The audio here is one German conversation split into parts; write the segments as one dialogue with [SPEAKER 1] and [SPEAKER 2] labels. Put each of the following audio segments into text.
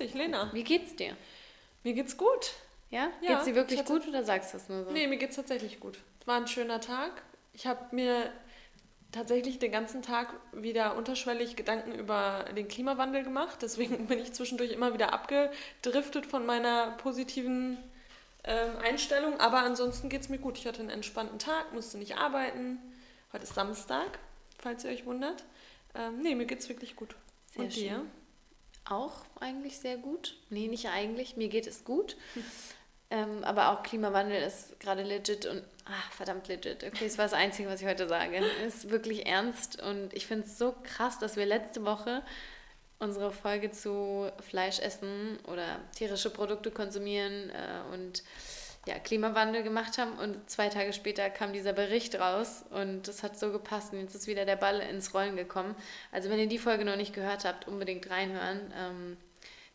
[SPEAKER 1] dich, Lena.
[SPEAKER 2] Wie geht's dir?
[SPEAKER 1] Mir geht's gut.
[SPEAKER 2] Ja?
[SPEAKER 1] Ja,
[SPEAKER 2] geht's dir wirklich
[SPEAKER 1] ich hatte-
[SPEAKER 2] gut oder sagst du es nur so?
[SPEAKER 1] Nee, mir geht's tatsächlich gut. Es war ein schöner Tag. Ich habe mir tatsächlich den ganzen Tag wieder unterschwellig Gedanken über den Klimawandel gemacht. Deswegen bin ich zwischendurch immer wieder abgedriftet von meiner positiven ähm, Einstellung. Aber ansonsten geht's mir gut. Ich hatte einen entspannten Tag, musste nicht arbeiten. Heute ist Samstag, falls ihr euch wundert. Ähm, nee, mir geht's wirklich gut.
[SPEAKER 2] Sehr
[SPEAKER 1] Und dir?
[SPEAKER 2] Auch eigentlich sehr gut. Nee, nicht eigentlich. Mir geht es gut. Ähm, aber auch Klimawandel ist gerade legit und ach, verdammt legit. Okay, das war das Einzige, was ich heute sage. Ist wirklich ernst und ich finde es so krass, dass wir letzte Woche unsere Folge zu Fleisch essen oder tierische Produkte konsumieren äh, und ja, Klimawandel gemacht haben und zwei Tage später kam dieser Bericht raus und das hat so gepasst und jetzt ist wieder der Ball ins Rollen gekommen. Also wenn ihr die Folge noch nicht gehört habt, unbedingt reinhören. Ähm,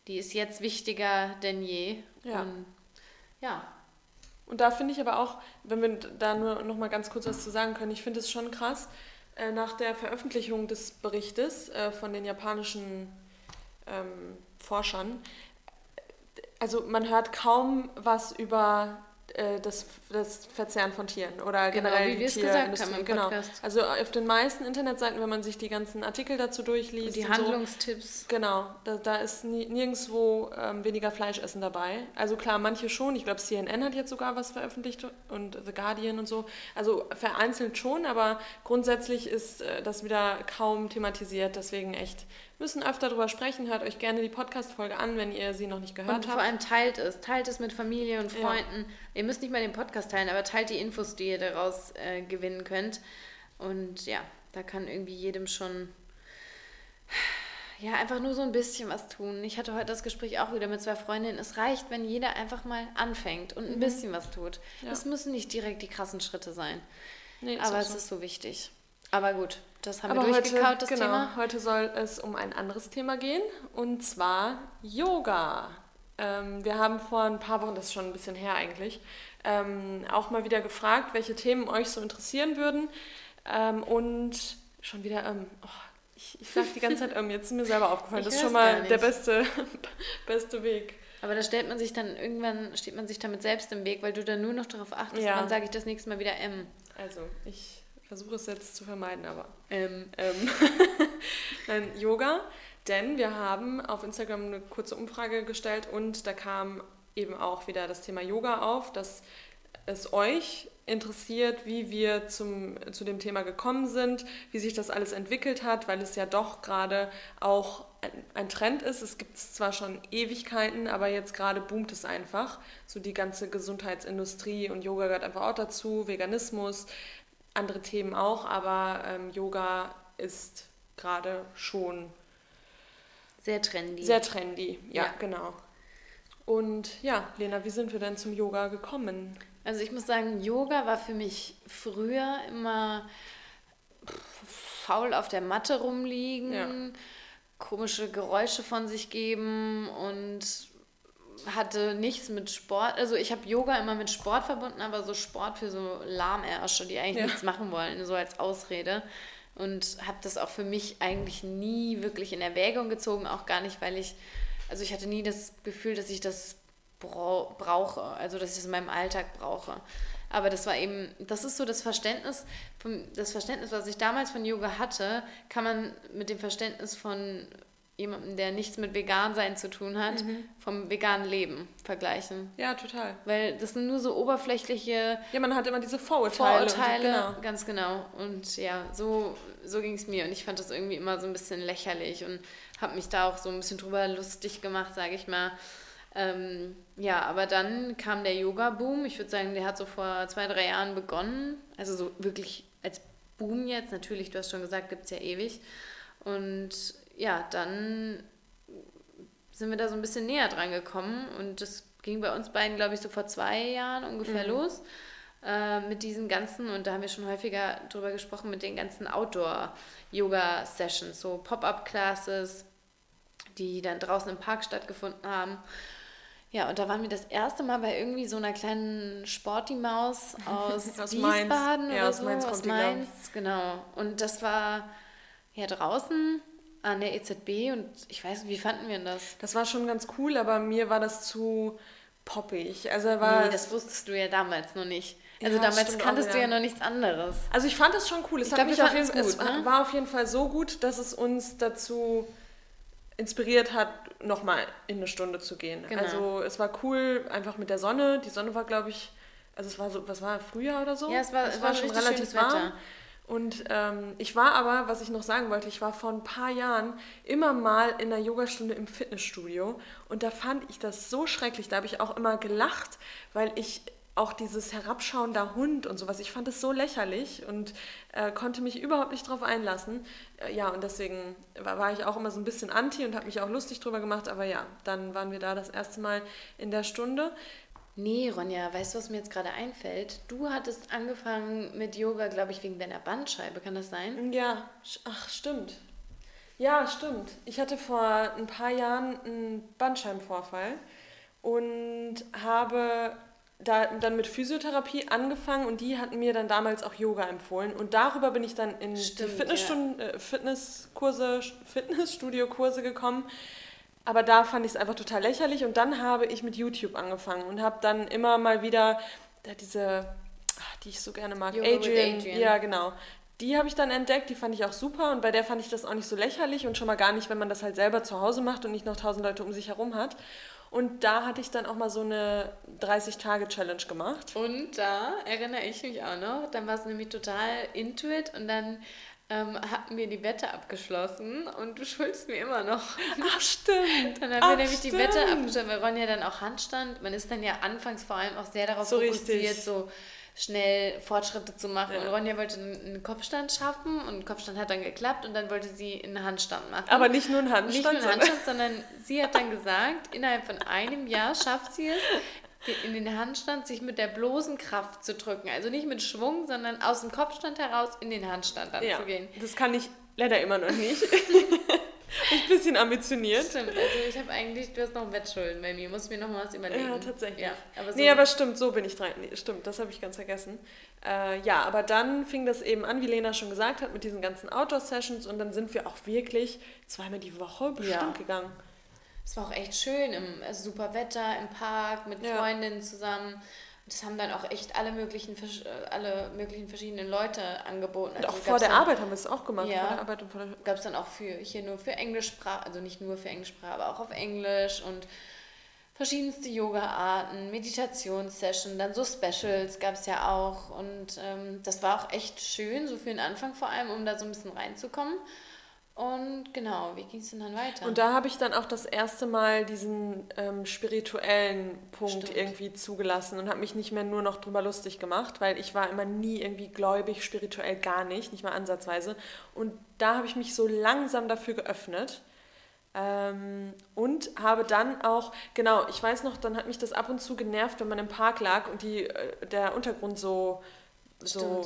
[SPEAKER 2] die ist jetzt wichtiger denn je.
[SPEAKER 1] Ja.
[SPEAKER 2] Und ja,
[SPEAKER 1] Und da finde ich aber auch, wenn wir da nur noch mal ganz kurz was zu sagen können, ich finde es schon krass, äh, nach der Veröffentlichung des Berichtes äh, von den japanischen ähm, Forschern, also man hört kaum was über äh, das, das Verzehren von Tieren oder
[SPEAKER 2] Genau,
[SPEAKER 1] generell
[SPEAKER 2] wie
[SPEAKER 1] die Tierindustrie. genau. Also auf den meisten Internetseiten, wenn man sich die ganzen Artikel dazu
[SPEAKER 2] und
[SPEAKER 1] durchliest,
[SPEAKER 2] die
[SPEAKER 1] und so,
[SPEAKER 2] Handlungstipps.
[SPEAKER 1] Genau, da, da ist nirgendwo ähm, weniger Fleischessen dabei. Also klar, manche schon. Ich glaube, CNN hat jetzt sogar was veröffentlicht und The Guardian und so. Also vereinzelt schon, aber grundsätzlich ist äh, das wieder kaum thematisiert. Deswegen echt, müssen öfter drüber sprechen. Hört euch gerne die Podcast-Folge an, wenn ihr sie noch nicht gehört
[SPEAKER 2] Und vor
[SPEAKER 1] habt.
[SPEAKER 2] allem teilt es. Teilt es mit Familie und
[SPEAKER 1] Ja.
[SPEAKER 2] Freunden. Ihr müsst nicht mal den Podcast teilen, aber teilt die Infos, die ihr daraus äh, gewinnen könnt. Und ja, da kann irgendwie jedem schon ja, einfach nur so ein bisschen was tun. Ich hatte heute das Gespräch auch wieder mit zwei Freundinnen. Es reicht, wenn jeder einfach mal anfängt und ein bisschen was tut.
[SPEAKER 1] Mhm. Ja.
[SPEAKER 2] Es müssen nicht direkt die krassen Schritte sein.
[SPEAKER 1] Nee,
[SPEAKER 2] aber
[SPEAKER 1] auch
[SPEAKER 2] es
[SPEAKER 1] so.
[SPEAKER 2] ist so wichtig. Aber gut, das haben
[SPEAKER 1] Aber
[SPEAKER 2] wir
[SPEAKER 1] heute,
[SPEAKER 2] durchgekaut, das
[SPEAKER 1] genau,
[SPEAKER 2] Thema.
[SPEAKER 1] heute soll es um ein anderes Thema gehen und zwar Yoga. Ähm, wir haben vor ein paar Wochen, das ist schon ein bisschen her eigentlich, ähm, auch mal wieder gefragt, welche Themen euch so interessieren würden. Ähm, und schon wieder, ähm, oh, ich, ich sag die ganze Zeit, ähm, jetzt ist mir selber aufgefallen,
[SPEAKER 2] Ich
[SPEAKER 1] das ist schon mal der beste, beste Weg.
[SPEAKER 2] Aber da stellt man sich dann irgendwann, steht man sich damit selbst im Weg, weil du dann nur noch darauf achtest,
[SPEAKER 1] Ja.
[SPEAKER 2] wann sage ich das nächste Mal wieder M.
[SPEAKER 1] Also, ich versuche es jetzt zu vermeiden, aber
[SPEAKER 2] M.
[SPEAKER 1] ähm, Nein, Yoga, denn wir haben auf Instagram eine kurze Umfrage gestellt und da kam eben auch wieder das Thema Yoga auf, dass es euch interessiert, wie wir zum, zu dem Thema gekommen sind, wie sich das alles entwickelt hat, weil es ja doch gerade auch ein, ein Trend ist. Es gibt es zwar schon Ewigkeiten, aber jetzt gerade boomt es einfach. So die ganze Gesundheitsindustrie und Yoga gehört einfach auch dazu, Veganismus, andere Themen auch, aber ähm, Yoga ist gerade schon
[SPEAKER 2] Sehr trendy.
[SPEAKER 1] sehr trendy. Ja,
[SPEAKER 2] Ja.
[SPEAKER 1] genau. Und ja, Lena, wie sind wir denn zum Yoga gekommen?
[SPEAKER 2] Also ich muss sagen, Yoga war für mich früher immer faul auf der Matte rumliegen,
[SPEAKER 1] Ja.
[SPEAKER 2] komische Geräusche von sich geben und hatte nichts mit Sport. Also ich habe Yoga immer mit Sport verbunden, aber so Sport für so Lahmärsche, die eigentlich
[SPEAKER 1] Ja.
[SPEAKER 2] nichts machen wollen, so als Ausrede. Und habe das auch für mich eigentlich nie wirklich in Erwägung gezogen, auch gar nicht, weil ich, also ich hatte nie das Gefühl, dass ich das brau brauche, also dass ich es in meinem Alltag brauche. Aber das war eben, das ist so das Verständnis, das Verständnis, was ich damals von Yoga hatte, kann man mit dem Verständnis von jemandem, der nichts mit Vegansein zu tun hat, vom veganen Leben vergleichen.
[SPEAKER 1] Ja, total.
[SPEAKER 2] Weil das sind nur so oberflächliche
[SPEAKER 1] Ja, man hat immer diese Vorurteile. und
[SPEAKER 2] Vorurteile,
[SPEAKER 1] genau.
[SPEAKER 2] ganz genau. Und ja, so, so ging es mir. Und ich fand das irgendwie immer so ein bisschen lächerlich und habe mich da auch so ein bisschen drüber lustig gemacht, sage ich mal. Ähm, ja, aber dann kam der Yoga-Boom. Ich würde sagen, der hat so vor zwei, drei Jahren begonnen. Also so wirklich als Boom jetzt. Natürlich, du hast schon gesagt, gibt es ja ewig. Und ja, dann sind wir da so ein bisschen näher dran gekommen. Und das ging bei uns beiden, glaube ich, so vor zwei Jahren ungefähr los äh, mit diesen ganzen, und da haben wir schon häufiger drüber gesprochen, mit den ganzen Outdoor-Yoga-Sessions, so Pop-up-Classes, die dann draußen im Park stattgefunden haben. Ja, und da waren wir das erste Mal bei irgendwie so einer kleinen Sporty-Maus aus,
[SPEAKER 1] Aus Mainz.
[SPEAKER 2] Wiesbaden
[SPEAKER 1] Ja,
[SPEAKER 2] oder
[SPEAKER 1] aus
[SPEAKER 2] so,
[SPEAKER 1] Mainz
[SPEAKER 2] aus. Mainz, genau. Und das war ja draußen an der EZB und ich weiß nicht, wie fanden wir das?
[SPEAKER 1] Das war schon ganz cool, aber mir war das zu poppig. Also war
[SPEAKER 2] nee, das wusstest du ja damals noch nicht. Also ja, damals kanntest du ja noch nichts anderes.
[SPEAKER 1] Also ich fand es schon cool. Es, ich hat mich auf jeden, gut, es ne? war auf jeden Fall so gut, dass es uns dazu inspiriert hat, nochmal in eine Stunde zu gehen. Genau. Also es war cool, einfach mit der Sonne. Die Sonne war, glaube ich, also es war so, was war Frühjahr oder so?
[SPEAKER 2] Ja, es war, es war, war schon relativ warm. Wetter.
[SPEAKER 1] Und ähm, ich war aber, was ich noch sagen wollte, ich war vor ein paar Jahren immer mal in einer Yogastunde im Fitnessstudio und da fand ich das so schrecklich. Da habe ich auch immer gelacht, weil ich auch dieses herabschauender Hund und sowas, ich fand es so lächerlich und äh, konnte mich überhaupt nicht drauf einlassen. Äh, ja, und deswegen war, war, ich auch immer so ein bisschen anti und habe mich auch lustig drüber gemacht. Aber ja, dann waren wir da das erste Mal in der Stunde.
[SPEAKER 2] Nee, Ronja, weißt du, was mir jetzt gerade einfällt? Du hattest angefangen mit Yoga, glaube ich, wegen deiner Bandscheibe, kann das sein?
[SPEAKER 1] Ja, ach, stimmt. Ja, stimmt. Ich hatte vor ein paar Jahren einen Bandscheibenvorfall und habe da, dann mit Physiotherapie angefangen und die hatten mir dann damals auch Yoga empfohlen. Und darüber bin ich dann in Stimmt, die Fitnessstunden, ja. äh, Fitnesskurse, Fitnessstudio-Kurse gekommen aber da fand ich es einfach total lächerlich und dann habe ich mit YouTube angefangen und habe dann immer mal wieder diese, die ich so gerne mag, Adrian, Adrian, ja genau, die habe ich dann entdeckt, die fand ich auch super und bei der fand ich das auch nicht so lächerlich und schon mal gar nicht, wenn man das halt selber zu Hause macht und nicht noch tausend Leute um sich herum hat. Und da hatte ich dann auch mal so eine 30-Tage-Challenge gemacht.
[SPEAKER 2] Und da erinnere ich mich auch noch, dann war es nämlich total intuit und dann ähm, hatten wir die Wette abgeschlossen und du schuldest mir immer noch.
[SPEAKER 1] Ach, stimmt.
[SPEAKER 2] Dann haben Ach, wir nämlich stimmt. die Wette abgeschlossen, weil Ronja dann auch Handstand. Man ist dann ja anfangs vor allem auch sehr darauf so fokussiert, richtig. so schnell Fortschritte zu machen. Ja. Und Ronja wollte einen Kopfstand schaffen und Kopfstand hat dann geklappt und dann wollte sie einen Handstand machen.
[SPEAKER 1] Aber nicht nur einen Handstand.
[SPEAKER 2] Nicht nur einen Handstand, sondern sie hat dann gesagt, innerhalb von einem Jahr schafft sie es, in den Handstand sich mit der bloßen Kraft zu drücken. Also nicht mit Schwung, sondern aus dem Kopfstand heraus in den Handstand dann ja, zu gehen.
[SPEAKER 1] Das kann ich leider immer noch nicht. ich ein bisschen ambitioniert.
[SPEAKER 2] Stimmt, also ich habe eigentlich, du hast noch Wettschulden bei mir, muss mir noch mal was überlegen.
[SPEAKER 1] Ja, tatsächlich. Ja, aber so nee, aber stimmt, so bin ich dran. Nee, stimmt, das habe ich ganz vergessen. Äh, ja, aber dann fing das eben an, wie Lena schon gesagt hat, mit diesen ganzen Outdoor-Sessions und dann sind wir auch wirklich zweimal die Woche bestimmt ja. gegangen
[SPEAKER 2] es war auch echt schön, im also super Wetter, im Park, mit ja. Freundinnen zusammen. Das haben dann auch echt alle möglichen, äh, alle möglichen verschiedenen Leute angeboten.
[SPEAKER 1] Also und auch vor der dann, Arbeit haben wir es auch gemacht.
[SPEAKER 2] Ja, gab es dann auch für, hier nur für Englischsprache, also nicht nur für Englischsprache, aber auch auf Englisch und verschiedenste Yoga-Arten, Meditationssessions, dann so Specials gab es ja auch. Und ähm, das war auch echt schön, so für den Anfang vor allem, um da so ein bisschen reinzukommen. Und genau, wie ging es denn dann weiter?
[SPEAKER 1] Und da habe ich dann auch das erste Mal diesen ähm, spirituellen Punkt Stimmt. irgendwie zugelassen und habe mich nicht mehr nur noch drüber lustig gemacht, weil ich war immer nie irgendwie gläubig, spirituell gar nicht, nicht mal ansatzweise. Und da habe ich mich so langsam dafür geöffnet. Ähm, und habe dann auch, genau, ich weiß noch, dann hat mich das ab und zu genervt, wenn man im Park lag und die, äh, der Untergrund so, so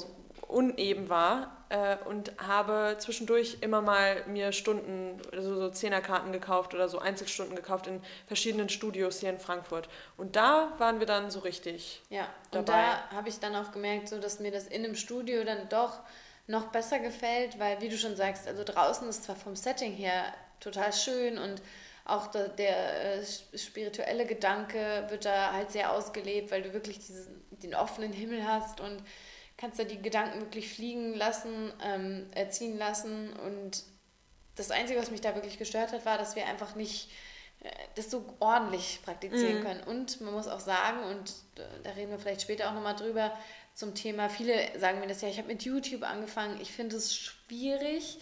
[SPEAKER 1] uneben war äh, und habe zwischendurch immer mal mir Stunden, also so Zehnerkarten gekauft oder so Einzelstunden gekauft in verschiedenen Studios hier in Frankfurt. Und da waren wir dann so richtig.
[SPEAKER 2] Ja, dabei. und da habe ich dann auch gemerkt, so dass mir das in einem Studio dann doch noch besser gefällt, weil wie du schon sagst, also draußen ist zwar vom Setting her total schön und auch der, der äh, spirituelle Gedanke wird da halt sehr ausgelebt, weil du wirklich diesen, den offenen Himmel hast und kannst du die Gedanken wirklich fliegen lassen, ähm, erziehen lassen. Und das Einzige, was mich da wirklich gestört hat, war, dass wir einfach nicht äh, das so ordentlich praktizieren mhm. können. Und man muss auch sagen, und da reden wir vielleicht später auch nochmal drüber, zum Thema, viele sagen mir das ja, ich habe mit YouTube angefangen, ich finde es schwierig,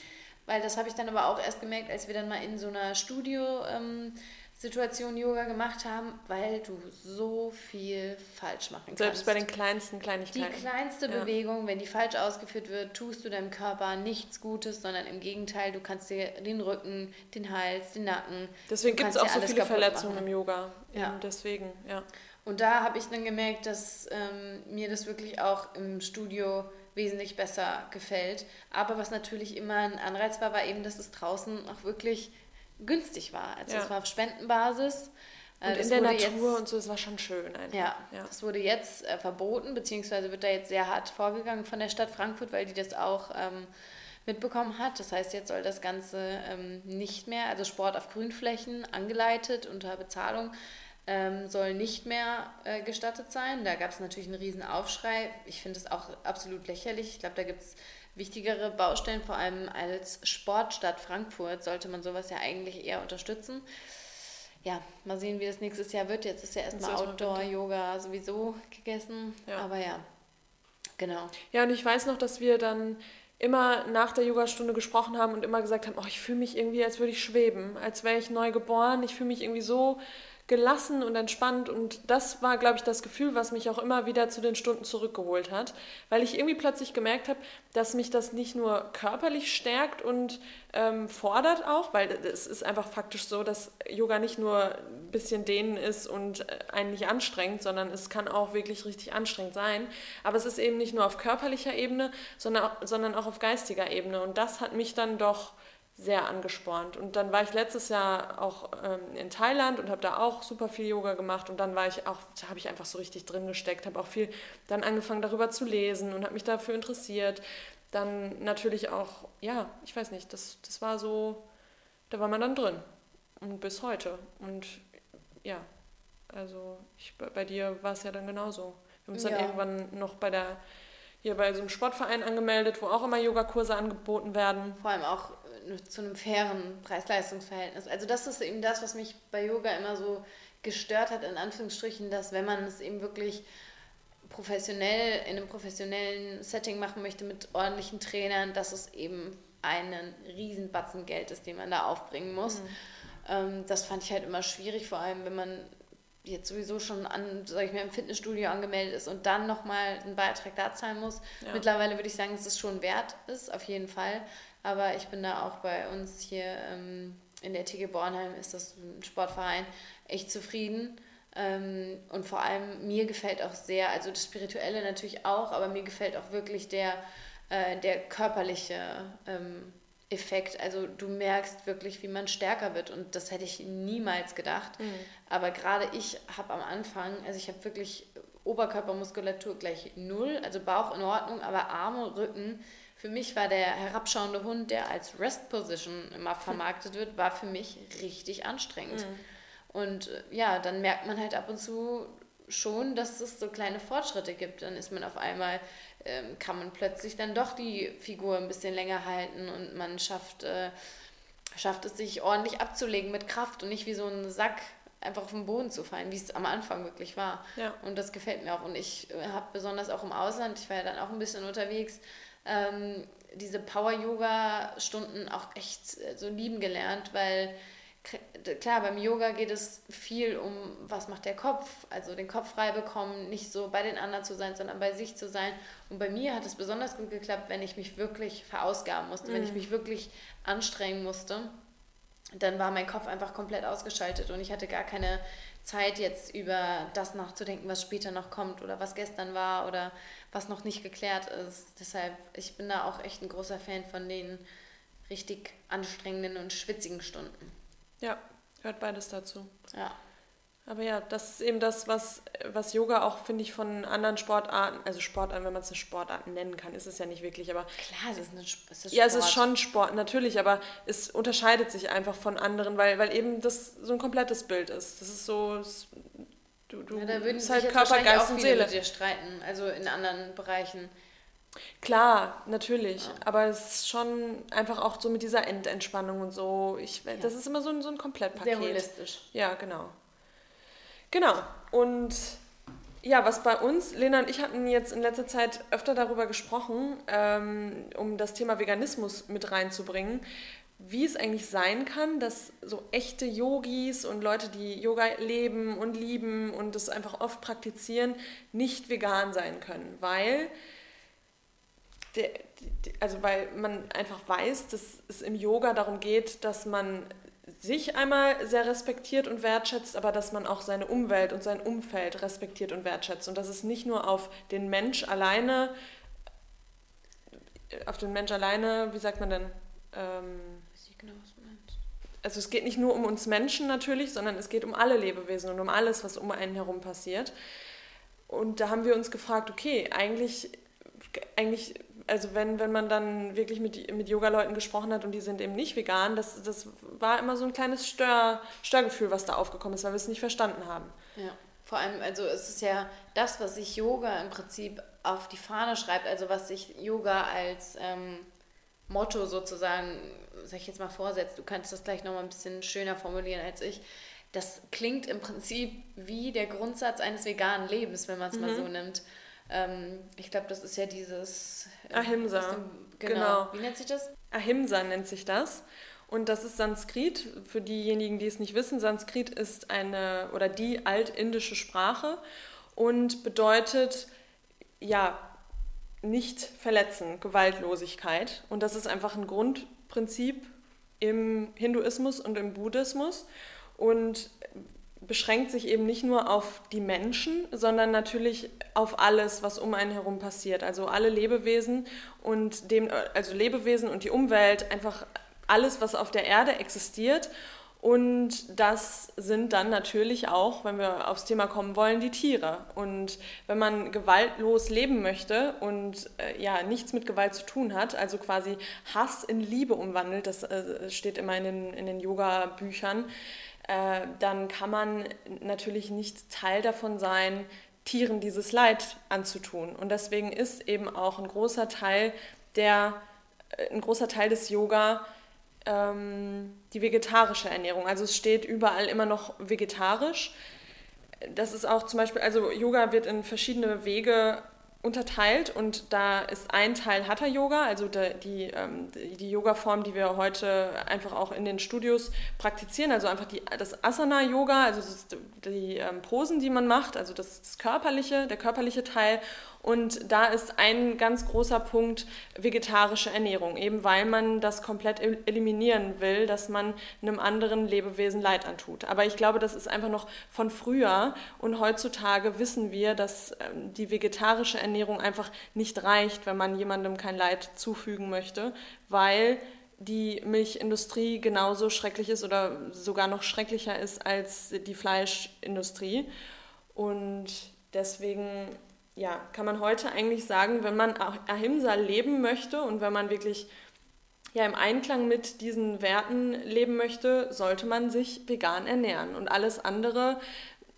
[SPEAKER 2] weil das habe ich dann aber auch erst gemerkt, als wir dann mal in so einer Studio ähm, Situation Yoga gemacht haben, weil du so viel falsch machen kannst.
[SPEAKER 1] Selbst bei den kleinsten Kleinigkeiten.
[SPEAKER 2] Die kleinste ja. Bewegung, wenn die falsch ausgeführt wird, tust du deinem Körper nichts Gutes, sondern im Gegenteil, du kannst dir den Rücken, den Hals, den Nacken.
[SPEAKER 1] Deswegen gibt es auch so viele Verletzungen machen. im Yoga. Ja. deswegen, ja.
[SPEAKER 2] Und da habe ich dann gemerkt, dass ähm, mir das wirklich auch im Studio wesentlich besser gefällt. Aber was natürlich immer ein Anreiz war, war eben, dass es draußen auch wirklich günstig war. Also ja. es war auf Spendenbasis.
[SPEAKER 1] Und äh, das in der Natur jetzt, und so, es war schon schön
[SPEAKER 2] einfach. Ja, ja. das wurde jetzt äh, verboten, beziehungsweise wird da jetzt sehr hart vorgegangen von der Stadt Frankfurt, weil die das auch ähm, mitbekommen hat. Das heißt, jetzt soll das Ganze ähm, nicht mehr, also Sport auf Grünflächen angeleitet unter Bezahlung, ähm, soll nicht mehr äh, gestattet sein. Da gab es natürlich einen riesen Aufschrei. Ich finde es auch absolut lächerlich. Ich glaube, da gibt es wichtigere Baustellen, vor allem als Sportstadt Frankfurt sollte man sowas ja eigentlich eher unterstützen. Ja, mal sehen, wie das nächstes Jahr wird. Jetzt ist ja erstmal Outdoor-Yoga sowieso gegessen. Ja. Aber ja, genau.
[SPEAKER 1] Ja, und ich weiß noch, dass wir dann immer nach der Yogastunde gesprochen haben und immer gesagt haben, oh, ich fühle mich irgendwie, als würde ich schweben, als wäre ich neu geboren. Ich fühle mich irgendwie so gelassen und entspannt. Und das war, glaube ich, das Gefühl, was mich auch immer wieder zu den Stunden zurückgeholt hat, weil ich irgendwie plötzlich gemerkt habe, dass mich das nicht nur körperlich stärkt und ähm, fordert auch, weil es ist einfach faktisch so, dass Yoga nicht nur ein bisschen dehnen ist und äh, einen nicht anstrengt, sondern es kann auch wirklich richtig anstrengend sein. Aber es ist eben nicht nur auf körperlicher Ebene, sondern sondern auch auf geistiger Ebene. Und das hat mich dann doch sehr angespornt. Und dann war ich letztes Jahr auch ähm, in Thailand und habe da auch super viel Yoga gemacht. Und dann war ich auch, da habe ich einfach so richtig drin gesteckt, habe auch viel dann angefangen darüber zu lesen und habe mich dafür interessiert. Dann natürlich auch, ja, ich weiß nicht, das, das war so, da war man dann drin. Und bis heute. Und ja, also ich, bei dir war es ja dann genauso. Wir haben uns ja. dann irgendwann noch bei der hier bei so einem Sportverein angemeldet, wo auch immer Yogakurse angeboten werden.
[SPEAKER 2] Vor allem auch zu einem fairen Preis-Leistungs-Verhältnis. Also das ist eben das, was mich bei Yoga immer so gestört hat, in Anführungsstrichen, dass wenn man es eben wirklich professionell, in einem professionellen Setting machen möchte mit ordentlichen Trainern, dass es eben einen riesen Batzen Geld ist, den man da aufbringen muss. Mhm. Ähm, das fand ich halt immer schwierig, vor allem wenn man jetzt sowieso schon an, sag ich mal, im Fitnessstudio angemeldet ist und dann nochmal einen Beitrag da zahlen muss. Ja. Mittlerweile würde ich sagen, dass es schon wert ist, auf jeden Fall. Aber ich bin da auch bei uns hier ähm, in der TG Bornheim, ist das ein Sportverein, echt zufrieden. Ähm, und vor allem mir gefällt auch sehr, also das Spirituelle natürlich auch, aber mir gefällt auch wirklich der, äh, der körperliche ähm, Effekt. Also du merkst wirklich, wie man stärker wird und das hätte ich niemals gedacht. Mhm. Aber gerade ich habe am Anfang, also ich habe wirklich Oberkörpermuskulatur gleich null, also Bauch in Ordnung, aber Arme, Rücken für mich war der herabschauende Hund, der als Rest Position immer vermarktet wird, war für mich richtig anstrengend. Mhm. Und äh, ja, dann merkt man halt ab und zu schon, dass es so kleine Fortschritte gibt. Dann ist man auf einmal, ähm, kann man plötzlich dann doch die Figur ein bisschen länger halten und man schafft, äh, schafft es sich ordentlich abzulegen mit Kraft und nicht wie so ein Sack einfach auf den Boden zu fallen, wie es am Anfang wirklich war. Ja. Und das gefällt mir auch. Und ich äh, habe besonders auch im Ausland, ich war ja dann auch ein bisschen unterwegs, ähm, diese Power-Yoga-Stunden auch echt äh, so lieben gelernt, weil klar, beim Yoga geht es viel um, was macht der Kopf, also den Kopf frei bekommen, nicht so bei den anderen zu sein, sondern bei sich zu sein. Und bei mir hat es besonders gut geklappt, wenn ich mich wirklich verausgaben musste, mhm. wenn ich mhm. mich wirklich anstrengen musste. Dann war mein Kopf einfach komplett ausgeschaltet und ich hatte gar keine Zeit, jetzt über das nachzudenken, was später noch kommt oder was gestern war oder was noch nicht geklärt ist. Deshalb, ich bin da auch echt ein großer Fan von den richtig anstrengenden und schwitzigen Stunden.
[SPEAKER 1] Ja, gehört beides dazu. Ja. Aber ja, das ist eben das, was, was Yoga auch, finde ich, von anderen Sportarten, also Sportarten, wenn man es eine Sportart nennen kann, ist es ja nicht wirklich, aber... Klar, es ist, eine, es ist Ja, es ist schon Sport, natürlich, aber es unterscheidet sich einfach von anderen, weil, weil eben das so ein komplettes Bild ist. Das ist so, es,
[SPEAKER 2] du, du ja, da würden sich halt jetzt Körper, Geist und Seele. mit dir streiten, also in anderen Bereichen.
[SPEAKER 1] Klar, natürlich. Ja. Aber es ist schon einfach auch so mit dieser Endentspannung und so. Ich, ja. Das ist immer so ein, so ein Komplettpaket. Sehr holistisch. Ja, genau. Genau. Und ja, was bei uns, Lena und ich hatten jetzt in letzter Zeit öfter darüber gesprochen, ähm, um das Thema Veganismus mit reinzubringen, wie es eigentlich sein kann, dass so echte Yogis und Leute, die Yoga leben und lieben und das einfach oft praktizieren, nicht vegan sein können, weil also weil man einfach weiß, dass es im Yoga darum geht, dass man sich einmal sehr respektiert und wertschätzt, aber dass man auch seine Umwelt und sein Umfeld respektiert und wertschätzt. Und dass es nicht nur auf den Mensch alleine, auf den Mensch alleine, wie sagt man denn? Ähm, genau, also es geht nicht nur um uns Menschen natürlich, sondern es geht um alle Lebewesen und um alles, was um einen herum passiert. Und da haben wir uns gefragt, okay, eigentlich, eigentlich also wenn, wenn man dann wirklich mit, mit Yoga-Leuten gesprochen hat und die sind eben nicht vegan, das, das war immer so ein kleines Stör, Störgefühl, was da aufgekommen ist, weil wir es nicht verstanden haben.
[SPEAKER 2] Ja, vor allem, also es ist ja das, was sich Yoga im Prinzip auf die Fahne schreibt, also was sich Yoga als ähm, Motto sozusagen, sag ich jetzt mal, vorsetzt. Du kannst das gleich nochmal ein bisschen schöner formulieren als ich. Das klingt im Prinzip wie der Grundsatz eines veganen Lebens, wenn man es mhm. mal so nimmt. Ähm, ich glaube, das ist ja dieses.
[SPEAKER 1] Äh, Ahimsa.
[SPEAKER 2] Dem, genau. genau. Wie nennt sich das?
[SPEAKER 1] Ahimsa nennt sich das. Und das ist Sanskrit. Für diejenigen, die es nicht wissen, Sanskrit ist eine oder die altindische Sprache und bedeutet ja nicht verletzen, Gewaltlosigkeit. Und das ist einfach ein Grundprinzip im Hinduismus und im Buddhismus und beschränkt sich eben nicht nur auf die Menschen, sondern natürlich auf alles, was um einen herum passiert. Also alle Lebewesen und dem, also Lebewesen und die Umwelt, einfach alles, was auf der Erde existiert und das sind dann natürlich auch, wenn wir aufs Thema kommen wollen, die Tiere. Und wenn man gewaltlos leben möchte und äh, ja nichts mit Gewalt zu tun hat, also quasi Hass in Liebe umwandelt, das äh, steht immer in den, in den Yoga-Büchern, äh, dann kann man natürlich nicht Teil davon sein, Tieren dieses Leid anzutun. Und deswegen ist eben auch ein großer Teil der, äh, ein großer Teil des Yoga ähm, die vegetarische Ernährung. Also es steht überall immer noch vegetarisch. Das ist auch zum Beispiel, also Yoga wird in verschiedene Wege unterteilt und da ist ein Teil Hatha Yoga, also die, die, ähm, die Yoga-Form, die wir heute einfach auch in den Studios praktizieren, also einfach die, das Asana Yoga, also die ähm, Posen, die man macht, also das, das körperliche, der körperliche Teil und da ist ein ganz großer Punkt vegetarische Ernährung, eben weil man das komplett eliminieren will, dass man einem anderen Lebewesen Leid antut. Aber ich glaube, das ist einfach noch von früher und heutzutage wissen wir, dass ähm, die vegetarische Ernährung einfach nicht reicht, wenn man jemandem kein Leid zufügen möchte, weil die Milchindustrie genauso schrecklich ist oder sogar noch schrecklicher ist als die Fleischindustrie. Und deswegen ja, kann man heute eigentlich sagen, wenn man Ahimsa leben möchte und wenn man wirklich ja, im Einklang mit diesen Werten leben möchte, sollte man sich vegan ernähren. Und alles andere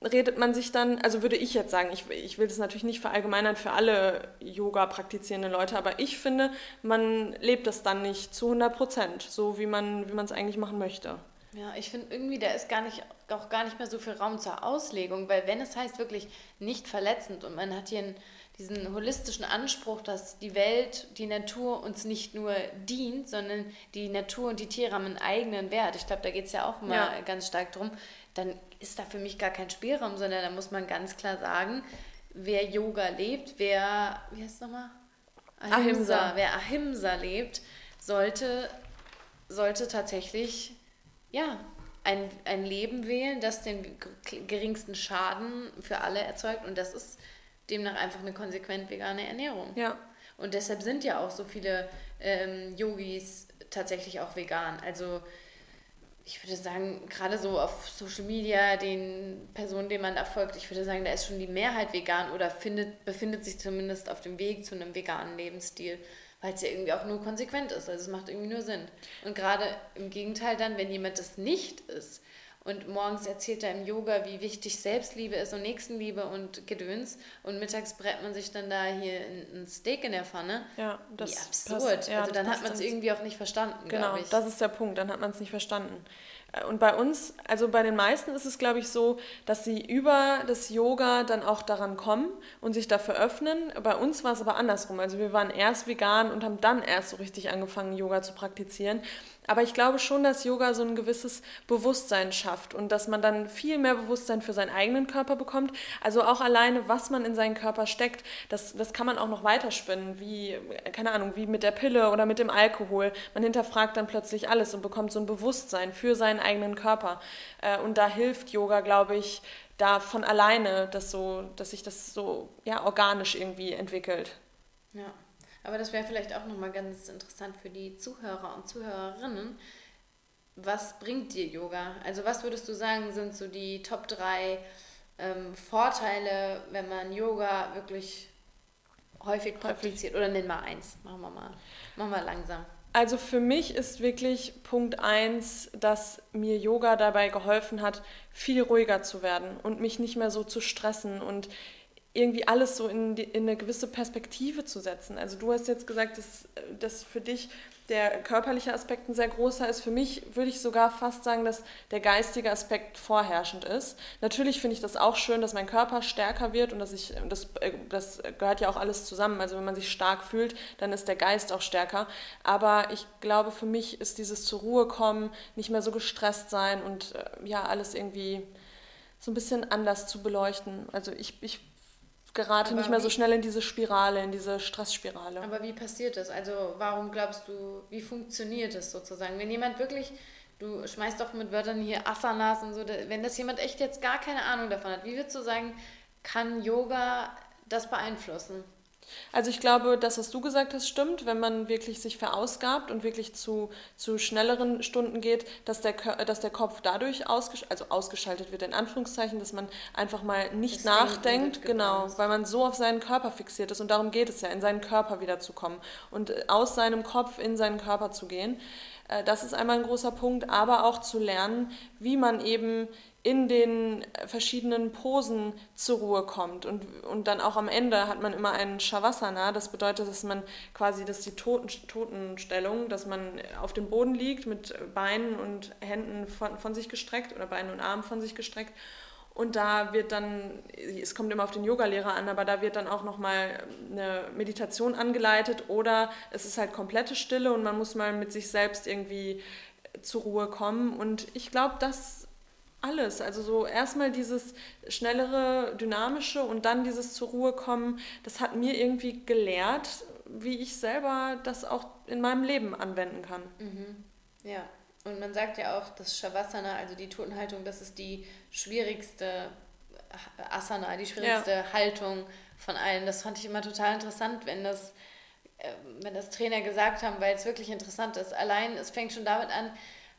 [SPEAKER 1] redet man sich dann, also würde ich jetzt sagen, ich, ich will das natürlich nicht verallgemeinern für alle Yoga praktizierenden Leute, aber ich finde, man lebt das dann nicht zu 100 Prozent, so wie man es eigentlich machen möchte.
[SPEAKER 2] Ja, ich finde irgendwie, da ist gar nicht, auch gar nicht mehr so viel Raum zur Auslegung, weil wenn es heißt wirklich nicht verletzend und man hat hier einen, diesen holistischen Anspruch, dass die Welt, die Natur uns nicht nur dient, sondern die Natur und die Tiere haben einen eigenen Wert. Ich glaube, da geht es ja auch immer ja. ganz stark drum. Dann ist da für mich gar kein Spielraum, sondern da muss man ganz klar sagen, wer Yoga lebt, wer, wie heißt es nochmal? Ahimsa. Ahimsa. Wer Ahimsa lebt, sollte, sollte tatsächlich ja, ein, ein Leben wählen, das den geringsten Schaden für alle erzeugt. Und das ist demnach einfach eine konsequent vegane Ernährung.
[SPEAKER 1] Ja.
[SPEAKER 2] Und deshalb sind ja auch so viele ähm, Yogis tatsächlich auch vegan. Also ich würde sagen, gerade so auf Social Media, den Personen, denen man da folgt, ich würde sagen, da ist schon die Mehrheit vegan oder findet, befindet sich zumindest auf dem Weg zu einem veganen Lebensstil weil es ja irgendwie auch nur konsequent ist. Also es macht irgendwie nur Sinn. Und gerade im Gegenteil dann, wenn jemand das nicht ist und morgens erzählt er im Yoga, wie wichtig Selbstliebe ist und Nächstenliebe und Gedöns und mittags brät man sich dann da hier ein Steak in der Pfanne.
[SPEAKER 1] Ja, das
[SPEAKER 2] wie absurd. Passt, ja, also dann hat man es irgendwie auch nicht verstanden,
[SPEAKER 1] Genau, das ist der Punkt, dann hat man es nicht verstanden. Und bei uns, also bei den meisten ist es, glaube ich, so, dass sie über das Yoga dann auch daran kommen und sich dafür öffnen. Bei uns war es aber andersrum. Also wir waren erst vegan und haben dann erst so richtig angefangen, Yoga zu praktizieren. Aber ich glaube schon, dass Yoga so ein gewisses Bewusstsein schafft und dass man dann viel mehr Bewusstsein für seinen eigenen Körper bekommt. Also auch alleine, was man in seinen Körper steckt, das, das kann man auch noch weiterspinnen, wie, keine Ahnung, wie mit der Pille oder mit dem Alkohol. Man hinterfragt dann plötzlich alles und bekommt so ein Bewusstsein für seinen eigenen Körper. Äh, und da hilft Yoga, glaube ich, da von alleine, dass, so, dass sich das so ja, organisch irgendwie entwickelt.
[SPEAKER 2] Ja. Aber das wäre vielleicht auch nochmal ganz interessant für die Zuhörer und Zuhörerinnen. Was bringt dir Yoga? Also was würdest du sagen, sind so die Top 3 ähm, Vorteile, wenn man Yoga wirklich häufig praktiziert? Oder nenn mal eins. Machen wir mal. Machen wir langsam.
[SPEAKER 1] Also für mich ist wirklich Punkt eins, dass mir Yoga dabei geholfen hat, viel ruhiger zu werden und mich nicht mehr so zu stressen und irgendwie alles so in, die, in eine gewisse Perspektive zu setzen. Also du hast jetzt gesagt, dass, dass für dich der körperliche Aspekt ein sehr großer ist. Für mich würde ich sogar fast sagen, dass der geistige Aspekt vorherrschend ist. Natürlich finde ich das auch schön, dass mein Körper stärker wird und dass ich, das, das gehört ja auch alles zusammen. Also wenn man sich stark fühlt, dann ist der Geist auch stärker. Aber ich glaube, für mich ist dieses zur Ruhe kommen, nicht mehr so gestresst sein und äh, ja, alles irgendwie so ein bisschen anders zu beleuchten. Also ich, ich gerate aber nicht mehr so schnell in diese Spirale, in diese Stressspirale.
[SPEAKER 2] Aber wie passiert das? Also warum glaubst du, wie funktioniert das sozusagen? Wenn jemand wirklich, du schmeißt doch mit Wörtern hier Asanas und so, wenn das jemand echt jetzt gar keine Ahnung davon hat, wie würdest du sagen, kann Yoga das beeinflussen?
[SPEAKER 1] Also ich glaube, das, was du gesagt hast, stimmt, wenn man wirklich sich verausgabt und wirklich zu, zu schnelleren Stunden geht, dass der, dass der Kopf dadurch ausgesch also ausgeschaltet wird, in Anführungszeichen, dass man einfach mal nicht das nachdenkt, genau, weil man so auf seinen Körper fixiert ist und darum geht es ja, in seinen Körper wiederzukommen und aus seinem Kopf in seinen Körper zu gehen. Äh, das ist einmal ein großer Punkt, aber auch zu lernen, wie man eben in den verschiedenen Posen zur Ruhe kommt. Und, und dann auch am Ende hat man immer einen Shavasana. Das bedeutet, dass man quasi, das ist die Toten, Totenstellung, dass man auf dem Boden liegt mit Beinen und Händen von, von sich gestreckt oder Beinen und Armen von sich gestreckt. Und da wird dann, es kommt immer auf den Yogalehrer an, aber da wird dann auch nochmal eine Meditation angeleitet oder es ist halt komplette Stille und man muss mal mit sich selbst irgendwie zur Ruhe kommen. Und ich glaube, das alles. Also so erstmal dieses schnellere, dynamische und dann dieses zur Ruhe kommen, das hat mir irgendwie gelehrt, wie ich selber das auch in meinem Leben anwenden kann.
[SPEAKER 2] Mhm. Ja, und man sagt ja auch, dass Shavasana, also die Totenhaltung, das ist die schwierigste Asana, die schwierigste ja. Haltung von allen. Das fand ich immer total interessant, wenn das, äh, wenn das Trainer gesagt haben, weil es wirklich interessant ist. Allein, es fängt schon damit an,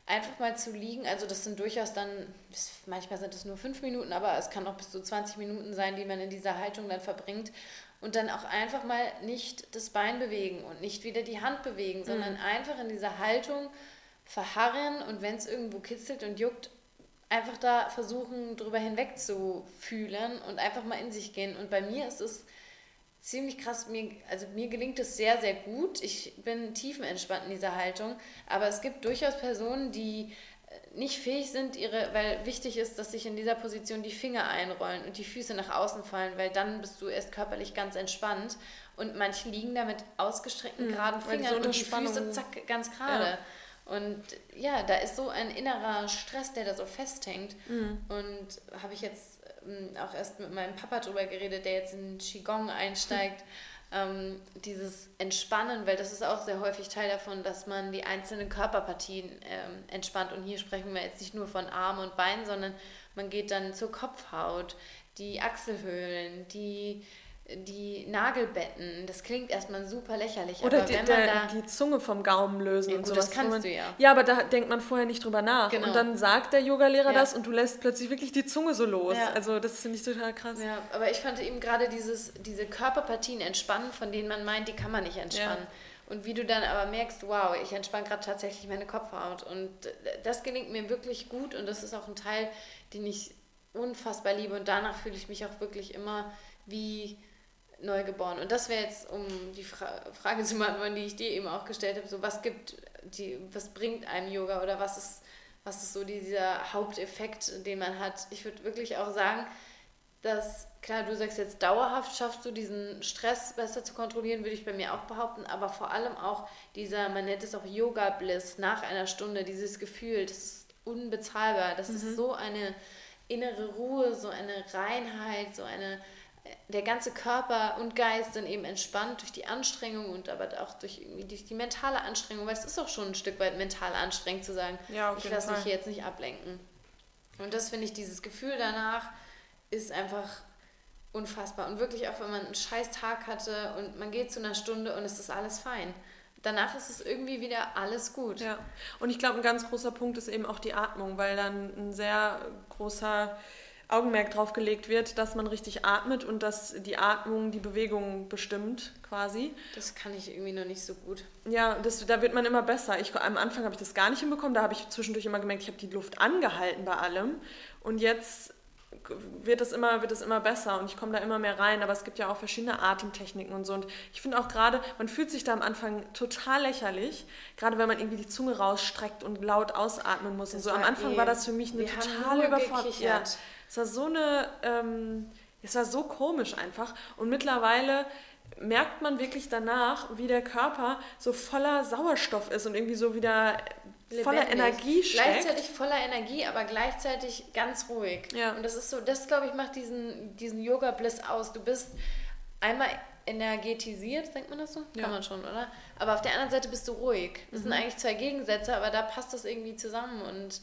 [SPEAKER 2] einfach mal zu liegen. Also das sind durchaus dann, manchmal sind es nur fünf Minuten, aber es kann auch bis zu 20 Minuten sein, die man in dieser Haltung dann verbringt. Und dann auch einfach mal nicht das Bein bewegen und nicht wieder die Hand bewegen, sondern mhm. einfach in dieser Haltung verharren und wenn es irgendwo kitzelt und juckt, einfach da versuchen, drüber hinweg zu fühlen und einfach mal in sich gehen. Und bei mir ist es ziemlich krass. Mir, also mir gelingt es sehr, sehr gut. Ich bin tiefenentspannt in dieser Haltung. Aber es gibt durchaus Personen, die äh, nicht fähig sind, ihre, weil wichtig ist, dass sich in dieser Position die Finger einrollen und die Füße nach außen fallen, weil dann bist du erst körperlich ganz entspannt. Und manche liegen da mit ausgestreckten, mhm, geraden Fingern und die Füße zack, ganz gerade. Ja. Und ja, da ist so ein innerer Stress, der da so festhängt. Mhm. Und habe ich jetzt auch erst mit meinem Papa drüber geredet, der jetzt in Qigong einsteigt. ähm, dieses Entspannen, weil das ist auch sehr häufig Teil davon, dass man die einzelnen Körperpartien ähm, entspannt. Und hier sprechen wir jetzt nicht nur von Arm und Bein, sondern man geht dann zur Kopfhaut, die Achselhöhlen, die die Nagelbetten, das klingt erstmal super lächerlich.
[SPEAKER 1] Oder die, der, die, Zunge vom Gaumen lösen ja, und gut, sowas. Das kannst man, du ja. Ja, aber da denkt man vorher nicht drüber nach. Genau. Und dann sagt der Yogalehrer ja. das und du lässt plötzlich wirklich die Zunge so los. Ja. Also das finde ich total krass.
[SPEAKER 2] Ja, aber ich fand eben gerade dieses, diese Körperpartien entspannen, von denen man meint, die kann man nicht entspannen. Und wie du dann aber merkst, wow, ich entspanne gerade tatsächlich meine Kopfhaut. Und das gelingt mir wirklich gut und das ist auch ein Teil, den ich unfassbar liebe. Und danach fühle ich mich auch wirklich immer wie neugeboren. Und das wäre jetzt, um die Fra Frage zu beantworten, die ich dir eben auch gestellt habe, so was gibt die, was bringt einem Yoga oder was ist, was ist so dieser Haupteffekt, den man hat? Ich würde wirklich auch sagen, dass, klar, du sagst jetzt dauerhaft schaffst du diesen Stress besser zu kontrollieren, würde ich bei mir auch behaupten, aber vor allem auch dieser, man nennt es auch Yoga-Bliss nach einer Stunde, dieses Gefühl, das ist unbezahlbar, das mhm. ist so eine innere Ruhe, so eine Reinheit, so eine der ganze Körper und Geist sind eben entspannt durch die Anstrengung und aber auch durch, irgendwie durch die mentale Anstrengung, weil es ist auch schon ein Stück weit mental anstrengend zu sagen, ja, ich lasse mich hier jetzt nicht ablenken. Und das finde ich, dieses Gefühl danach ist einfach unfassbar. Und wirklich auch, wenn man einen scheiß Tag hatte und man geht zu einer Stunde und es ist alles fein. Danach ist es irgendwie wieder alles gut.
[SPEAKER 1] Ja, und ich glaube, ein ganz großer Punkt ist eben auch die Atmung, weil dann ein sehr großer Augenmerk drauf gelegt wird, dass man richtig atmet und dass die Atmung die Bewegung bestimmt quasi.
[SPEAKER 2] Das kann ich irgendwie noch nicht so gut.
[SPEAKER 1] Ja, das, da wird man immer besser. Ich, am Anfang habe ich das gar nicht hinbekommen, da habe ich zwischendurch immer gemerkt, ich habe die Luft angehalten bei allem und jetzt wird es immer, wird es immer besser und ich komme da immer mehr rein. Aber es gibt ja auch verschiedene Atemtechniken und so. Und ich finde auch gerade, man fühlt sich da am Anfang total lächerlich, gerade wenn man irgendwie die Zunge rausstreckt und laut ausatmen muss. Das und so am Anfang eh, war das für mich eine totale Überforderung. Ja, es war so eine, ähm, es war so komisch einfach. Und mittlerweile merkt man wirklich danach, wie der Körper so voller Sauerstoff ist und irgendwie so wieder Lebendig. voller Energie
[SPEAKER 2] steckt. Gleichzeitig voller Energie, aber gleichzeitig ganz ruhig. Ja. Und das ist so, das glaube ich macht diesen, diesen Yoga-Bliss aus. Du bist einmal energetisiert, denkt man das so? Ja. Kann man schon, oder? Aber auf der anderen Seite bist du ruhig. Das mhm. sind eigentlich zwei Gegensätze, aber da passt das irgendwie zusammen und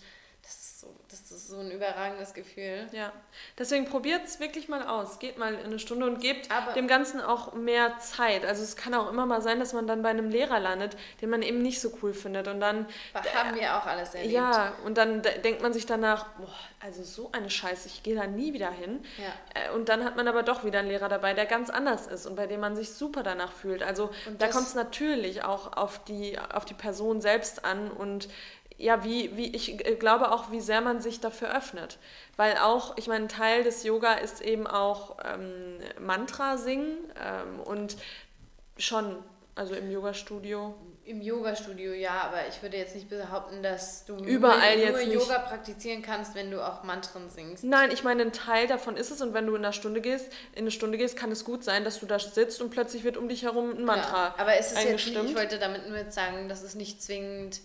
[SPEAKER 2] so, das ist so ein überragendes Gefühl.
[SPEAKER 1] Ja, deswegen probiert es wirklich mal aus. Geht mal in eine Stunde und gebt Aber dem Ganzen auch mehr Zeit. Also es kann auch immer mal sein, dass man dann bei einem Lehrer landet, den man eben nicht so cool findet. Und dann...
[SPEAKER 2] Haben wir auch alles erlebt.
[SPEAKER 1] Ja, und dann denkt man sich danach, boah, also so eine Scheiße, ich gehe da nie wieder hin. Ja. Äh, und dann hat man aber doch wieder einen Lehrer dabei, der ganz anders ist und bei dem man sich super danach fühlt. Also da kommt es natürlich auch auf die, auf die Person selbst an und ja, wie, wie ich äh, glaube auch, wie sehr man sich dafür öffnet. Weil auch, ich meine, Teil des Yoga ist eben auch ähm, Mantra singen ähm, und schon, also im Yoga-Studio.
[SPEAKER 2] Im Yoga-Studio, ja, aber ich würde jetzt nicht behaupten, dass du
[SPEAKER 1] Überall
[SPEAKER 2] nur,
[SPEAKER 1] nur
[SPEAKER 2] Yoga praktizieren kannst, wenn du auch Mantren singst.
[SPEAKER 1] Nein, ich meine, ein Teil davon ist es und wenn du in einer Stunde gehst, in eine Stunde gehst, kann es gut sein, dass du da sitzt und plötzlich wird um dich herum ein Mantra ja,
[SPEAKER 2] aber es ist jetzt nicht, ich wollte damit nur sagen, dass es nicht zwingend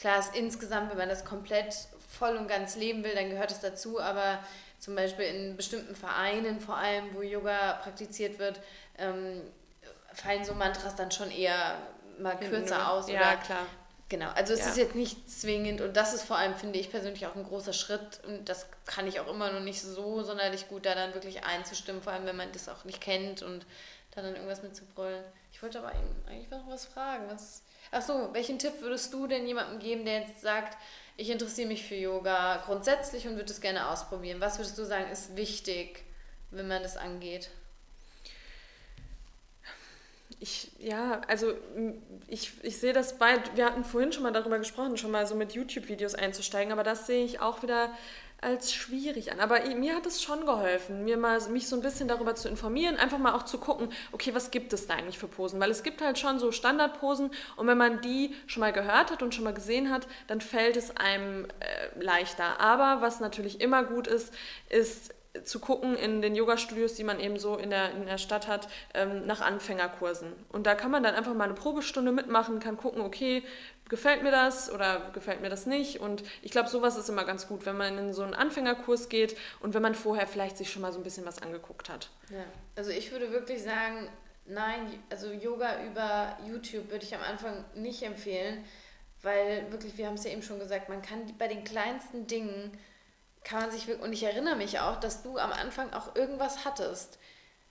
[SPEAKER 2] Klar ist insgesamt, wenn man das komplett voll und ganz leben will, dann gehört es dazu, aber zum Beispiel in bestimmten Vereinen, vor allem wo Yoga praktiziert wird, ähm, fallen so Mantras dann schon eher mal kürzer aus.
[SPEAKER 1] Ja, klar.
[SPEAKER 2] Genau, also es ja. ist jetzt nicht zwingend und das ist vor allem, finde ich persönlich, auch ein großer Schritt und das kann ich auch immer noch nicht so sonderlich gut, da dann wirklich einzustimmen, vor allem wenn man das auch nicht kennt und da dann irgendwas mit zu brüllen. Ich wollte aber eigentlich noch was fragen. Was, Ach so, welchen Tipp würdest du denn jemandem geben, der jetzt sagt, ich interessiere mich für Yoga grundsätzlich und würde es gerne ausprobieren? Was würdest du sagen, ist wichtig, wenn man das angeht?
[SPEAKER 1] Ich, ja, also ich, ich sehe das bei, wir hatten vorhin schon mal darüber gesprochen, schon mal so mit YouTube-Videos einzusteigen, aber das sehe ich auch wieder als schwierig an. Aber mir hat es schon geholfen, mir mal mich so ein bisschen darüber zu informieren, einfach mal auch zu gucken, okay, was gibt es da eigentlich für Posen? Weil es gibt halt schon so Standardposen und wenn man die schon mal gehört hat und schon mal gesehen hat, dann fällt es einem äh, leichter. Aber was natürlich immer gut ist, ist zu gucken in den Yoga-Studios, die man eben so in der, in der Stadt hat, ähm, nach Anfängerkursen. Und da kann man dann einfach mal eine Probestunde mitmachen, kann gucken, okay, gefällt mir das oder gefällt mir das nicht. Und ich glaube, sowas ist immer ganz gut, wenn man in so einen Anfängerkurs geht und wenn man vorher vielleicht sich schon mal so ein bisschen was angeguckt hat.
[SPEAKER 2] Ja, also ich würde wirklich sagen, nein, also Yoga über YouTube würde ich am Anfang nicht empfehlen, weil wirklich, wir haben es ja eben schon gesagt, man kann bei den kleinsten Dingen kann man sich wirklich, und ich erinnere mich auch, dass du am Anfang auch irgendwas hattest.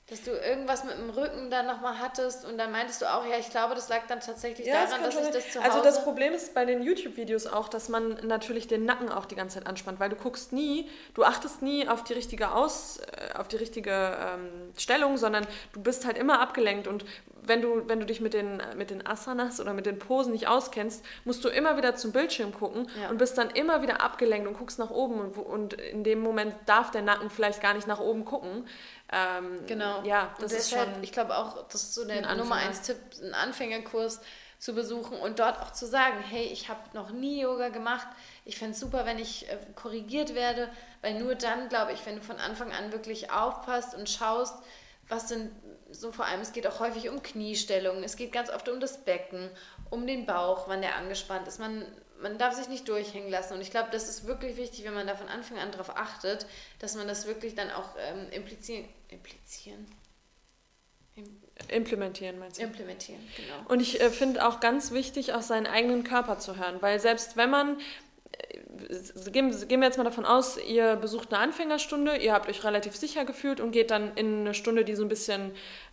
[SPEAKER 2] Dass du irgendwas mit dem Rücken dann nochmal hattest und dann meintest du auch, ja, ich glaube, das lag dann tatsächlich ja, daran, das dass ich das zu
[SPEAKER 1] also Hause... Also das Problem ist bei den YouTube-Videos auch, dass man natürlich den Nacken auch die ganze Zeit anspannt, weil du guckst nie, du achtest nie auf die richtige Aus, äh, auf die richtige ähm, Stellung, sondern du bist halt immer abgelenkt und wenn du, wenn du dich mit den, mit den Asanas oder mit den Posen nicht auskennst, musst du immer wieder zum Bildschirm gucken ja. und bist dann immer wieder abgelenkt und guckst nach oben und, und in dem Moment darf der Nacken vielleicht gar nicht nach oben gucken. Ähm,
[SPEAKER 2] genau. Ja, das ist schon. Ich glaube auch, das ist so der Nummer eins Tipp, einen Anfängerkurs zu besuchen und dort auch zu sagen, hey, ich habe noch nie Yoga gemacht. Ich fände es super, wenn ich äh, korrigiert werde, weil nur dann, glaube ich, wenn du von Anfang an wirklich aufpasst und schaust, was sind so vor allem, es geht auch häufig um Kniestellungen, es geht ganz oft um das Becken, um den Bauch, wann der angespannt ist. Man, man darf sich nicht durchhängen lassen. Und ich glaube, das ist wirklich wichtig, wenn man da von Anfang an darauf achtet, dass man das wirklich dann auch ähm, implizieren. Implizieren?
[SPEAKER 1] Implementieren meinst du?
[SPEAKER 2] Implementieren, genau.
[SPEAKER 1] Und ich äh, finde auch ganz wichtig, auf seinen eigenen Körper zu hören, weil selbst wenn man gehen, gehen wir jetzt mal davon aus, ihr besucht eine Anfängerstunde, ihr habt euch relativ sicher gefühlt und geht dann in eine Stunde, die so ein bisschen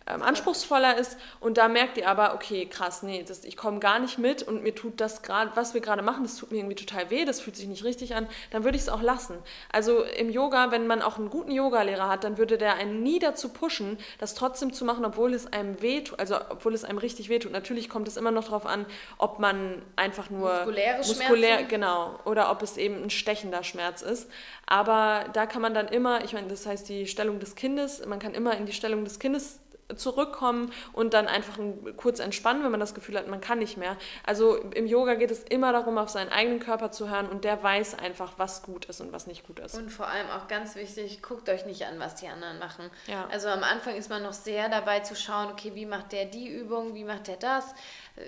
[SPEAKER 1] ähm, anspruchsvoller ist und da merkt ihr aber, okay, krass, nee, das, ich komme gar nicht mit und mir tut das gerade, was wir gerade machen, das tut mir irgendwie total weh, das fühlt sich nicht richtig an, dann würde ich es auch lassen. Also im Yoga, wenn man auch einen guten Yogalehrer hat, dann würde der einen nie dazu pushen, das trotzdem zu machen, obwohl es einem wehtut, also obwohl es einem richtig wehtut. Natürlich kommt es immer noch darauf an, ob man einfach nur muskuläre muskulär, Schmerzen. genau, oder ob es eben ein stechender Schmerz ist. Aber da kann man dann immer, ich meine, das heißt die Stellung des Kindes, man kann immer in die Stellung des Kindes zurückkommen und dann einfach kurz entspannen, wenn man das Gefühl hat, man kann nicht mehr. Also im Yoga geht es immer darum, auf seinen eigenen Körper zu hören und der weiß einfach, was gut ist und was nicht gut ist.
[SPEAKER 2] Und vor allem auch ganz wichtig, guckt euch nicht an, was die anderen machen. Ja. Also am Anfang ist man noch sehr dabei zu schauen, okay, wie macht der die Übung, wie macht der das äh,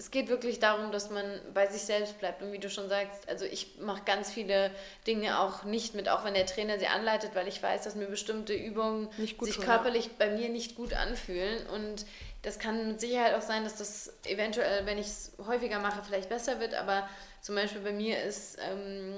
[SPEAKER 2] es geht wirklich darum, dass man bei sich selbst bleibt. Und wie du schon sagst, also ich mache ganz viele Dinge auch nicht mit, auch wenn der Trainer sie anleitet, weil ich weiß, dass mir bestimmte Übungen sich tun, körperlich ja. bei mir nicht gut anfühlen. Und das kann mit Sicherheit auch sein, dass das eventuell, wenn ich es häufiger mache, vielleicht besser wird. Aber zum Beispiel bei mir ist, ähm,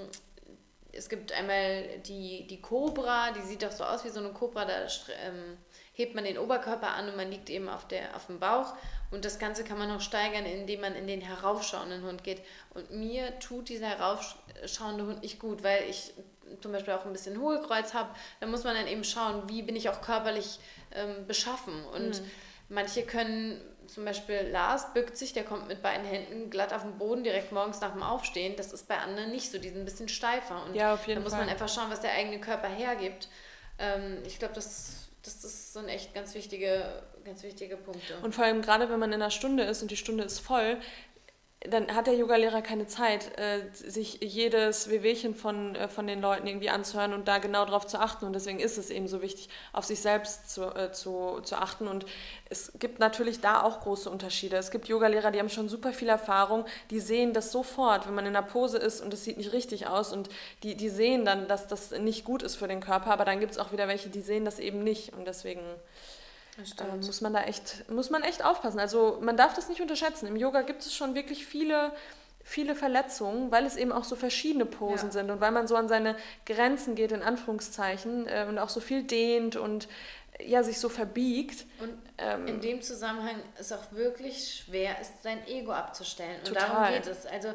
[SPEAKER 2] es gibt einmal die, die Cobra, die sieht doch so aus wie so eine Cobra, da ähm, hebt man den Oberkörper an und man liegt eben auf, der, auf dem Bauch. Und das Ganze kann man noch steigern, indem man in den heraufschauenden Hund geht. Und mir tut dieser heraufschauende Hund nicht gut, weil ich zum Beispiel auch ein bisschen Hohlkreuz habe. Da muss man dann eben schauen, wie bin ich auch körperlich ähm, beschaffen. Und mhm. manche können, zum Beispiel Lars bückt sich, der kommt mit beiden Händen glatt auf den Boden direkt morgens nach dem Aufstehen. Das ist bei anderen nicht so, die sind ein bisschen steifer. Und ja, da muss man einfach schauen, was der eigene Körper hergibt. Ähm, ich glaube, das das, das sind echt ganz wichtige, ganz wichtige Punkte.
[SPEAKER 1] Und vor allem gerade, wenn man in einer Stunde ist und die Stunde ist voll, dann hat der Yogalehrer keine Zeit, äh, sich jedes Wehwehchen von, äh, von den Leuten irgendwie anzuhören und da genau drauf zu achten. Und deswegen ist es eben so wichtig, auf sich selbst zu, äh, zu, zu achten. Und es gibt natürlich da auch große Unterschiede. Es gibt Yogalehrer, die haben schon super viel Erfahrung, die sehen das sofort, wenn man in einer Pose ist und es sieht nicht richtig aus. Und die, die sehen dann, dass das nicht gut ist für den Körper. Aber dann gibt es auch wieder welche, die sehen das eben nicht. Und deswegen ähm, muss man da echt, muss man echt aufpassen. Also man darf das nicht unterschätzen. Im Yoga gibt es schon wirklich viele, viele Verletzungen, weil es eben auch so verschiedene Posen ja. sind und weil man so an seine Grenzen geht, in Anführungszeichen, äh, und auch so viel dehnt und ja, sich so verbiegt.
[SPEAKER 2] Und ähm, in dem Zusammenhang ist auch wirklich schwer, ist sein Ego abzustellen. Und total. darum geht es. Also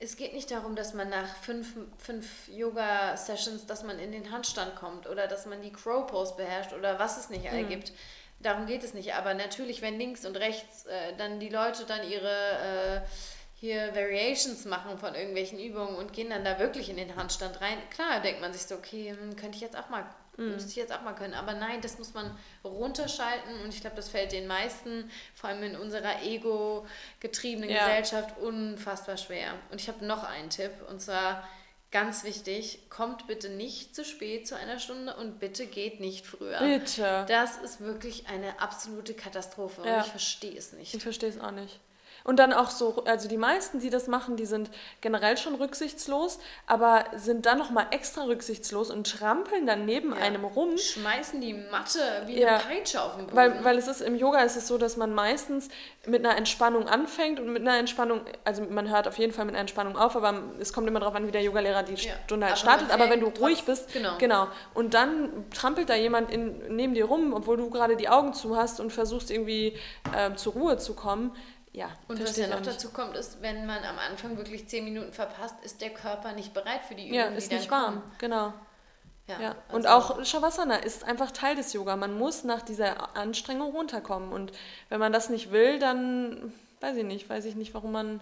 [SPEAKER 2] es geht nicht darum, dass man nach fünf, fünf Yoga-Sessions, dass man in den Handstand kommt oder dass man die Crow-Pose beherrscht oder was es nicht all mhm. gibt darum geht es nicht. Aber natürlich, wenn links und rechts äh, dann die Leute dann ihre äh, hier Variations machen von irgendwelchen Übungen und gehen dann da wirklich in den Handstand rein, klar denkt man sich so, okay, hm, könnte ich jetzt auch mal, mm. müsste ich jetzt auch mal können. Aber nein, das muss man runterschalten und ich glaube, das fällt den meisten, vor allem in unserer ego-getriebenen ja. Gesellschaft, unfassbar schwer. Und ich habe noch einen Tipp und zwar Ganz wichtig, kommt bitte nicht zu spät zu einer Stunde und bitte geht nicht früher. Bitte. Das ist wirklich eine absolute Katastrophe ja. und ich verstehe es nicht.
[SPEAKER 1] Ich verstehe es auch nicht. Und dann auch so, also die meisten, die das machen, die sind generell schon rücksichtslos, aber sind dann nochmal extra rücksichtslos und trampeln dann neben ja. einem rum.
[SPEAKER 2] Schmeißen die Matte wie ja. eine Peitsche auf den Boden.
[SPEAKER 1] Weil, weil es ist, im Yoga ist es so, dass man meistens mit einer Entspannung anfängt und mit einer Entspannung, also man hört auf jeden Fall mit einer Entspannung auf, aber es kommt immer darauf an, wie der Yogalehrer die ja. Stunde halt aber startet. Aber wenn du ruhig bist, genau. genau. Und dann trampelt da jemand in, neben dir rum, obwohl du gerade die Augen zu hast und versuchst irgendwie äh, zur Ruhe zu kommen ja.
[SPEAKER 2] Und was ja noch dazu kommt, ist, wenn man am Anfang wirklich zehn Minuten verpasst, ist der Körper nicht bereit für die Übung.
[SPEAKER 1] Ja, ist nicht warm, kommen. genau. Ja, ja. Also und auch Shavasana ist einfach Teil des Yoga. Man muss nach dieser Anstrengung runterkommen. Und wenn man das nicht will, dann weiß ich nicht, weiß ich nicht, warum man,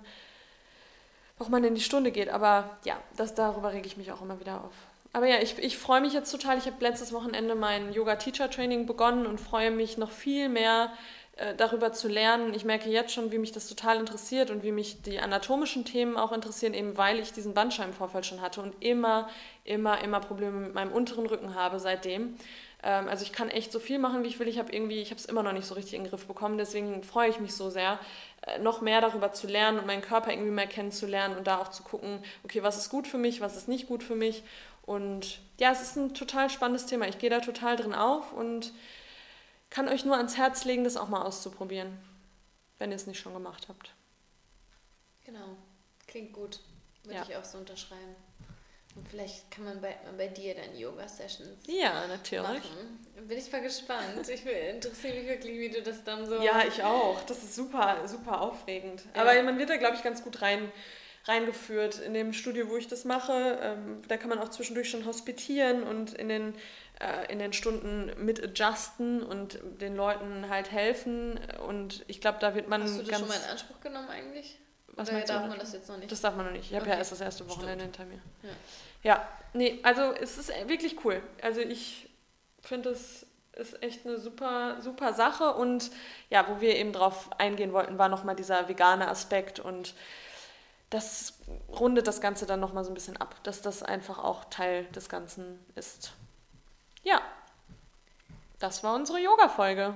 [SPEAKER 1] warum man in die Stunde geht. Aber ja, das, darüber rege ich mich auch immer wieder auf. Aber ja, ich, ich freue mich jetzt total. Ich habe letztes Wochenende mein Yoga-Teacher-Training begonnen und freue mich noch viel mehr äh, darüber zu lernen. Ich merke jetzt schon, wie mich das total interessiert und wie mich die anatomischen Themen auch interessieren, eben weil ich diesen Bandscheibenvorfall schon hatte und immer, immer, immer Probleme mit meinem unteren Rücken habe seitdem. Ähm, also ich kann echt so viel machen, wie ich will. Ich habe irgendwie, ich habe es immer noch nicht so richtig in den Griff bekommen. Deswegen freue ich mich so sehr, äh, noch mehr darüber zu lernen und meinen Körper irgendwie mehr kennenzulernen und da auch zu gucken, okay, was ist gut für mich, was ist nicht gut für mich. Und ja, es ist ein total spannendes Thema. Ich gehe da total drin auf und kann euch nur ans Herz legen, das auch mal auszuprobieren, wenn ihr es nicht schon gemacht habt.
[SPEAKER 2] Genau, klingt gut. Würde ja. ich auch so unterschreiben. Und vielleicht kann man bei, bei dir dann Yoga-Sessions
[SPEAKER 1] Ja, natürlich.
[SPEAKER 2] Machen. Bin ich mal gespannt. Ich interessiere mich wirklich, wie du das dann so...
[SPEAKER 1] Ja, ich auch. Das ist super, super aufregend. Ja. Aber man wird da, glaube ich, ganz gut rein reingeführt. In dem Studio, wo ich das mache, ähm, da kann man auch zwischendurch schon hospitieren und in den, in den Stunden mit adjusten und den Leuten halt helfen. Und ich glaube, da wird man.
[SPEAKER 2] Hast du das schon mal in Anspruch genommen eigentlich?
[SPEAKER 1] Was
[SPEAKER 2] Oder
[SPEAKER 1] darf
[SPEAKER 2] man das jetzt noch nicht?
[SPEAKER 1] Das darf man noch nicht. Ich habe okay. ja erst das erste Wochenende hinter mir. Ja. ja, nee, also es ist wirklich cool. Also ich finde es ist echt eine super, super Sache. Und ja, wo wir eben drauf eingehen wollten, war nochmal dieser vegane Aspekt und das rundet das Ganze dann nochmal so ein bisschen ab, dass das einfach auch Teil des Ganzen ist. Ja, das war unsere Yoga-Folge.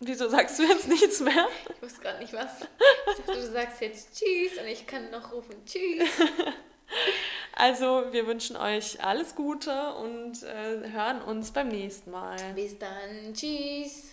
[SPEAKER 1] Wieso sagst du jetzt nichts mehr?
[SPEAKER 2] Ich wusste gerade nicht was. Ich dachte, du sagst jetzt Tschüss und ich kann noch rufen Tschüss.
[SPEAKER 1] Also, wir wünschen euch alles Gute und äh, hören uns beim nächsten Mal.
[SPEAKER 2] Bis dann. Tschüss.